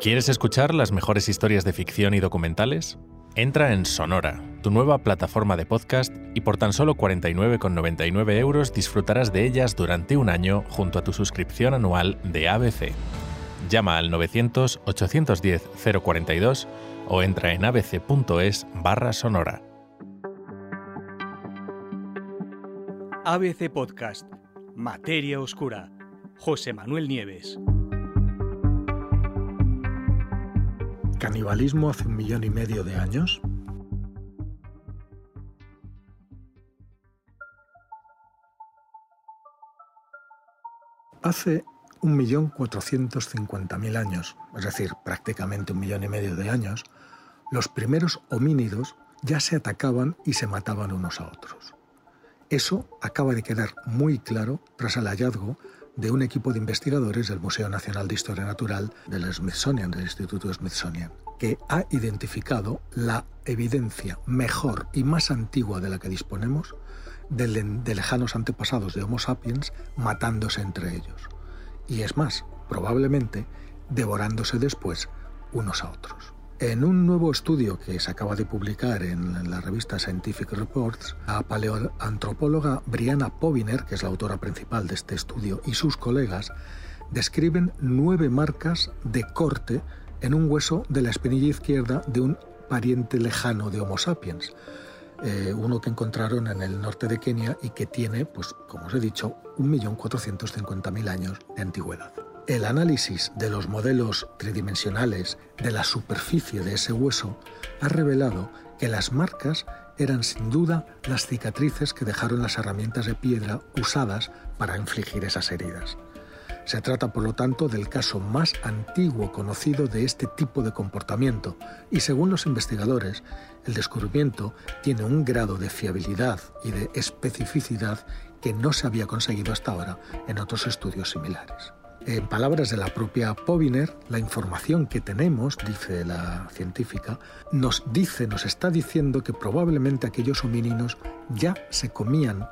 ¿Quieres escuchar las mejores historias de ficción y documentales? Entra en Sonora, tu nueva plataforma de podcast, y por tan solo 49,99 euros disfrutarás de ellas durante un año junto a tu suscripción anual de ABC. Llama al 900-810-042 o entra en abc.es barra sonora. ABC Podcast, Materia Oscura, José Manuel Nieves. ¿Canibalismo hace un millón y medio de años? Hace un millón cuatrocientos cincuenta mil años, es decir, prácticamente un millón y medio de años, los primeros homínidos ya se atacaban y se mataban unos a otros. Eso acaba de quedar muy claro tras el hallazgo de un equipo de investigadores del Museo Nacional de Historia Natural del Smithsonian, del Instituto Smithsonian, que ha identificado la evidencia mejor y más antigua de la que disponemos de, de lejanos antepasados de Homo sapiens matándose entre ellos. Y es más, probablemente devorándose después unos a otros. En un nuevo estudio que se acaba de publicar en la revista Scientific Reports, la paleoantropóloga Brianna Poviner, que es la autora principal de este estudio, y sus colegas describen nueve marcas de corte en un hueso de la espinilla izquierda de un pariente lejano de Homo sapiens. Eh, uno que encontraron en el norte de Kenia y que tiene, pues como os he dicho, 1.450.000 años de antigüedad. El análisis de los modelos tridimensionales de la superficie de ese hueso ha revelado que las marcas eran sin duda las cicatrices que dejaron las herramientas de piedra usadas para infligir esas heridas. Se trata, por lo tanto, del caso más antiguo conocido de este tipo de comportamiento y, según los investigadores, el descubrimiento tiene un grado de fiabilidad y de especificidad que no se había conseguido hasta ahora en otros estudios similares. En palabras de la propia Poviner, la información que tenemos, dice la científica, nos dice, nos está diciendo que probablemente aquellos homínidos ya se comían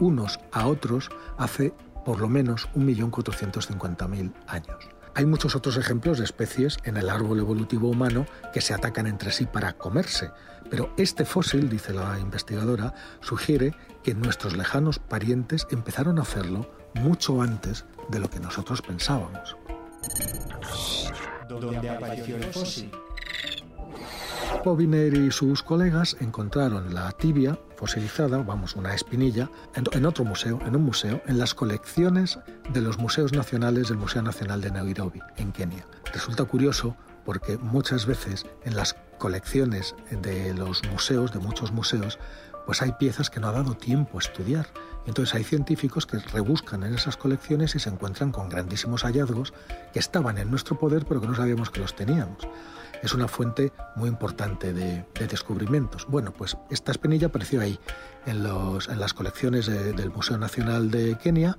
unos a otros hace por lo menos 1.450.000 años. Hay muchos otros ejemplos de especies en el árbol evolutivo humano que se atacan entre sí para comerse, pero este fósil, dice la investigadora, sugiere que nuestros lejanos parientes empezaron a hacerlo mucho antes de lo que nosotros pensábamos. ¿Dónde apareció el fósil? Poviner y sus colegas encontraron la tibia fosilizada, vamos, una espinilla, en, otro museo, en un museo, en las colecciones de los museos nacionales del Museo Nacional de Nairobi, en Kenia. Resulta curioso porque muchas veces en las colecciones de los museos, de muchos museos, pues hay piezas que no ha dado tiempo a estudiar. Entonces hay científicos que rebuscan en esas colecciones y se encuentran con grandísimos hallazgos que estaban en nuestro poder pero que no sabíamos que los teníamos es una fuente muy importante de, descubrimientos. Bueno, pues esta espinilla apareció ahí, en, los, en las colecciones del Museo Nacional de Kenia.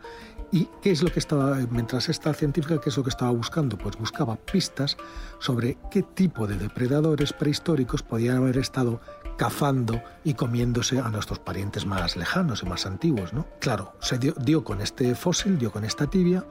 ¿Y qué es lo que estaba, mientras esta científica, qué es lo que estaba buscando? Pues buscaba pistas sobre qué tipo de depredadores prehistóricos podían haber estado cazando y comiéndose a nuestros parientes más lejanos y más antiguos, ¿no? Claro, se dio, dio con este fósil, dio con esta tibia,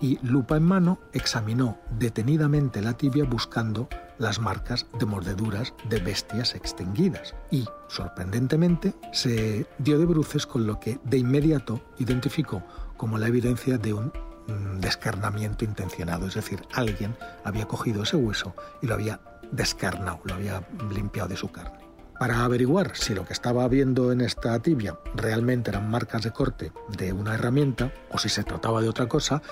y, lupa en mano, examinó detenidamente la tibia buscando las marcas de mordeduras de bestias extinguidas y, sorprendentemente, se dio de bruces con lo que de inmediato identificó como la evidencia de un mm, descarnamiento intencionado, es decir, alguien había cogido ese hueso y lo había descarnado, lo había limpiado de su carne. Para averiguar si lo que estaba viendo en esta tibia realmente eran marcas de corte de una herramienta o si se trataba de otra cosa,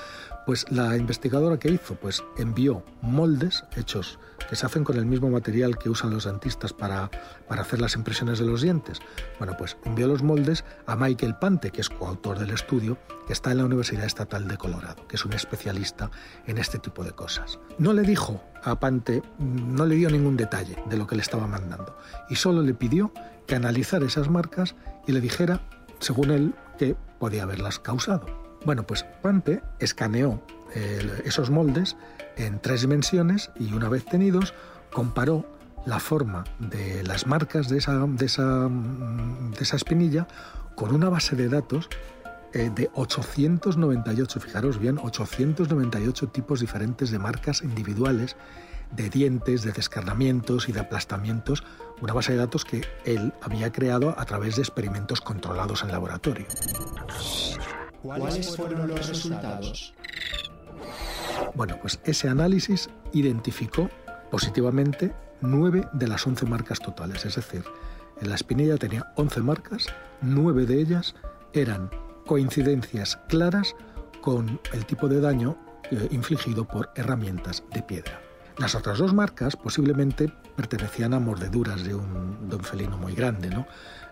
pues la investigadora que hizo, pues envió moldes hechos que se hacen con el mismo material que usan los dentistas para, para hacer las impresiones de los dientes. Bueno, pues envió los moldes a Michael Pante, que es coautor del estudio, que está en la Universidad Estatal de Colorado, que es un especialista en este tipo de cosas. No le dijo a Pante, no le dio ningún detalle de lo que le estaba mandando, y solo le pidió que analizara esas marcas y le dijera, según él, que podía haberlas causado. Bueno, pues Pante escaneó esos moldes en tres dimensiones y una vez tenidos comparó la forma de las marcas de esa espinilla con una base de datos eh, de 898, fijaros bien, 898 tipos diferentes de marcas individuales de dientes, de descarnamientos y de aplastamientos, una base de datos que él había creado a través de experimentos controlados en laboratorio. ¿Cuáles fueron los resultados? Bueno, pues ese análisis identificó positivamente 9 de las 11 marcas totales, es decir, en la espinilla tenía 11 marcas, 9 de ellas eran coincidencias claras con el tipo de daño eh, infligido por herramientas de piedra. Las otras dos marcas posiblemente pertenecían a mordeduras de un, felino muy grande, ¿no?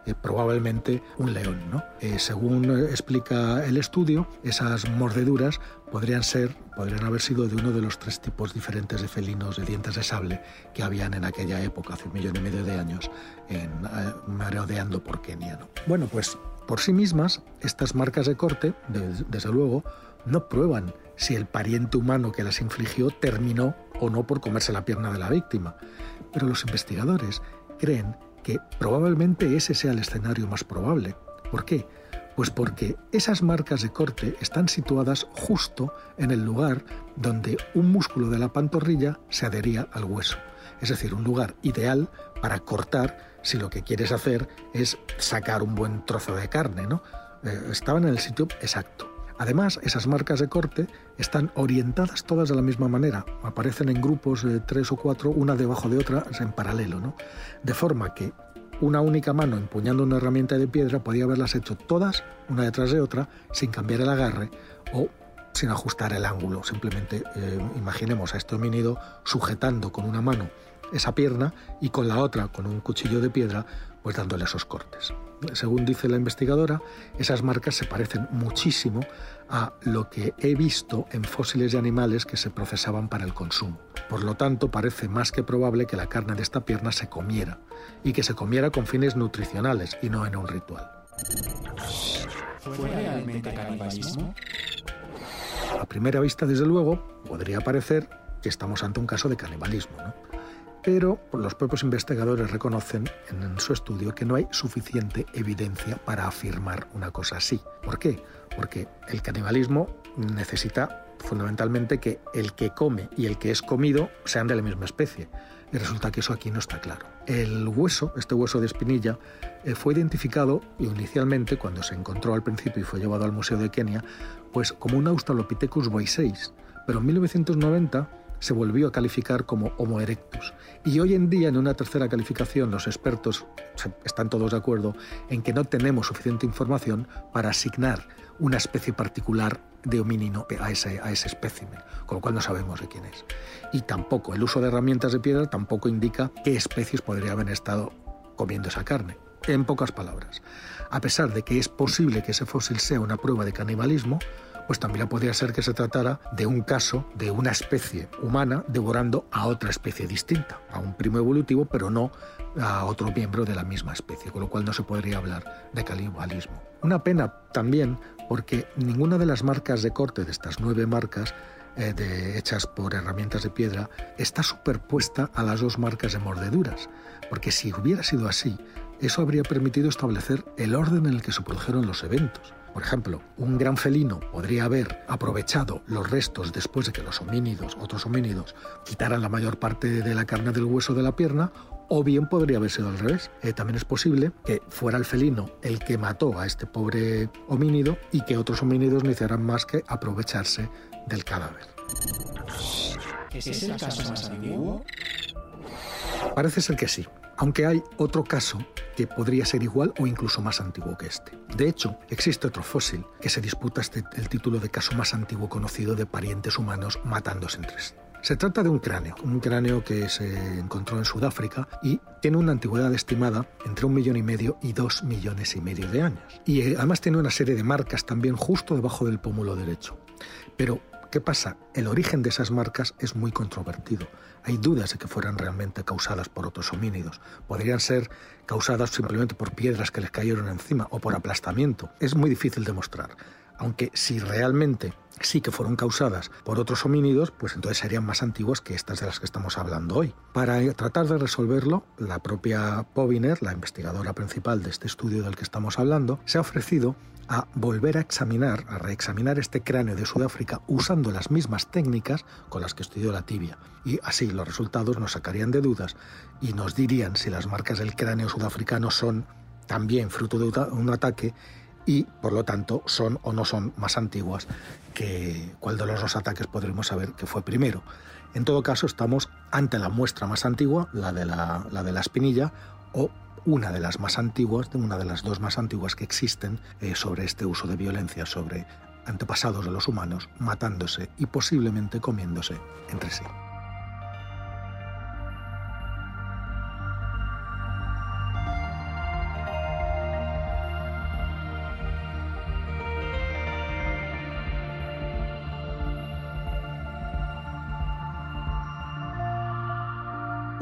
Eh, probablemente un león. ¿no? Eh, según explica el estudio, esas mordeduras podrían ser, podrían haber sido de uno de los tres tipos diferentes de felinos de dientes de sable que habían en aquella época, hace un millón y medio de años, en, eh, por Kenia. Bueno, pues por sí mismas, estas marcas de corte, desde luego, no prueban si el pariente humano que las infligió terminó o no por comerse la pierna de la víctima. Pero los investigadores creen que probablemente ese sea el escenario más probable. ¿Por qué? Pues porque esas marcas de corte están situadas justo en el lugar donde un músculo de la pantorrilla se adhería al hueso. Es decir, un lugar ideal para cortar si lo que quieres hacer es sacar un buen trozo de carne, ¿no? Eh, estaban en el sitio exacto. Además, esas marcas de corte están orientadas todas de la misma manera, aparecen en grupos de tres o cuatro, una debajo de otra, en paralelo, ¿no? De forma que una única mano empuñando una herramienta de piedra podía haberlas hecho todas, una detrás de otra, sin cambiar el agarre o sin ajustar el ángulo. Simplemente eh, imaginemos a este homínido sujetando con una mano esa pierna y con la otra, con un cuchillo de piedra, pues dándole esos cortes. Según dice la investigadora, esas marcas se parecen muchísimo a lo que he visto en fósiles de animales que se procesaban para el consumo. Por lo tanto, parece más que probable que la carne de esta pierna se comiera y que se comiera con fines nutricionales y no en un ritual. ¿Fue realmente canibalismo? A primera vista, desde luego, podría parecer que estamos ante un caso de canibalismo, ¿no? Pero los propios investigadores reconocen en su estudio que no hay suficiente evidencia para afirmar una cosa así. ¿Por qué? Porque el canibalismo necesita fundamentalmente que el que come y el que es comido sean de la misma especie. Y resulta que eso aquí no está claro. El hueso, este hueso de espinilla, eh, fue identificado inicialmente, cuando se encontró al principio y fue llevado al Museo de Kenia, pues como un Australopithecus boisseis. Pero en 1990 se volvió a calificar como Homo erectus. Y hoy en día, en una tercera calificación, los expertos están todos de acuerdo en que no tenemos suficiente información para asignar una especie particular de homínino a ese, a ese espécimen, con lo cual no sabemos de quién es. Y tampoco el uso de herramientas de piedra tampoco indica qué especies podría haber estado comiendo esa carne. En pocas palabras, a pesar de que es posible que ese fósil sea una prueba de canibalismo, pues también podría ser que se tratara de un caso de una especie humana devorando a otra especie distinta, a un primo evolutivo, pero no a otro miembro de la misma especie, con lo cual no se podría hablar de canibalismo. Una pena también porque ninguna de las marcas de corte de estas nueve marcas eh, hechas por herramientas de piedra está superpuesta a las dos marcas de mordeduras, porque si hubiera sido así, eso habría permitido establecer el orden en el que se produjeron los eventos. Por ejemplo, un gran felino podría haber aprovechado los restos después de que los homínidos, otros homínidos, quitaran la mayor parte de la carne del hueso de la pierna, o bien podría haber sido al revés. Eh, también es posible que fuera el felino el que mató a este pobre homínido y que otros homínidos no hicieran más que aprovecharse del cadáver. ¿Es el caso más antiguo? Parece ser que sí aunque hay otro caso que podría ser igual o incluso más antiguo que este. De hecho, existe otro fósil que se disputa este, el título de caso más antiguo conocido de parientes humanos matándose entre sí. Se trata de un cráneo, un cráneo que se encontró en Sudáfrica y tiene una antigüedad estimada entre un millón y medio y dos millones y medio de años. Y eh, además tiene una serie de marcas también justo debajo del pómulo derecho. Pero ¿Qué pasa? El origen de esas marcas es muy controvertido. Hay dudas de que fueran realmente causadas por otros homínidos. Podrían ser causadas simplemente por piedras que les cayeron encima o por aplastamiento. Es muy difícil demostrar. Aunque si realmente sí que fueron causadas por otros homínidos, pues entonces serían más antiguas que estas de las que estamos hablando hoy. Para tratar de resolverlo, la propia Poviner, la investigadora principal de este estudio del que estamos hablando, se ha ofrecido a volver a examinar, a reexaminar este cráneo de Sudáfrica usando las mismas técnicas con las que estudió la tibia. Y así los resultados nos sacarían de dudas y nos dirían si las marcas del cráneo sudafricano son también fruto de un ataque y por lo tanto son o no son más antiguas que cuál de los dos ataques podremos saber que fue primero. En todo caso, estamos ante la muestra más antigua, la de la, la, de la espinilla, o una de las más antiguas, una de las dos más antiguas que existen eh, sobre este uso de violencia sobre antepasados de los humanos, matándose y posiblemente comiéndose entre sí.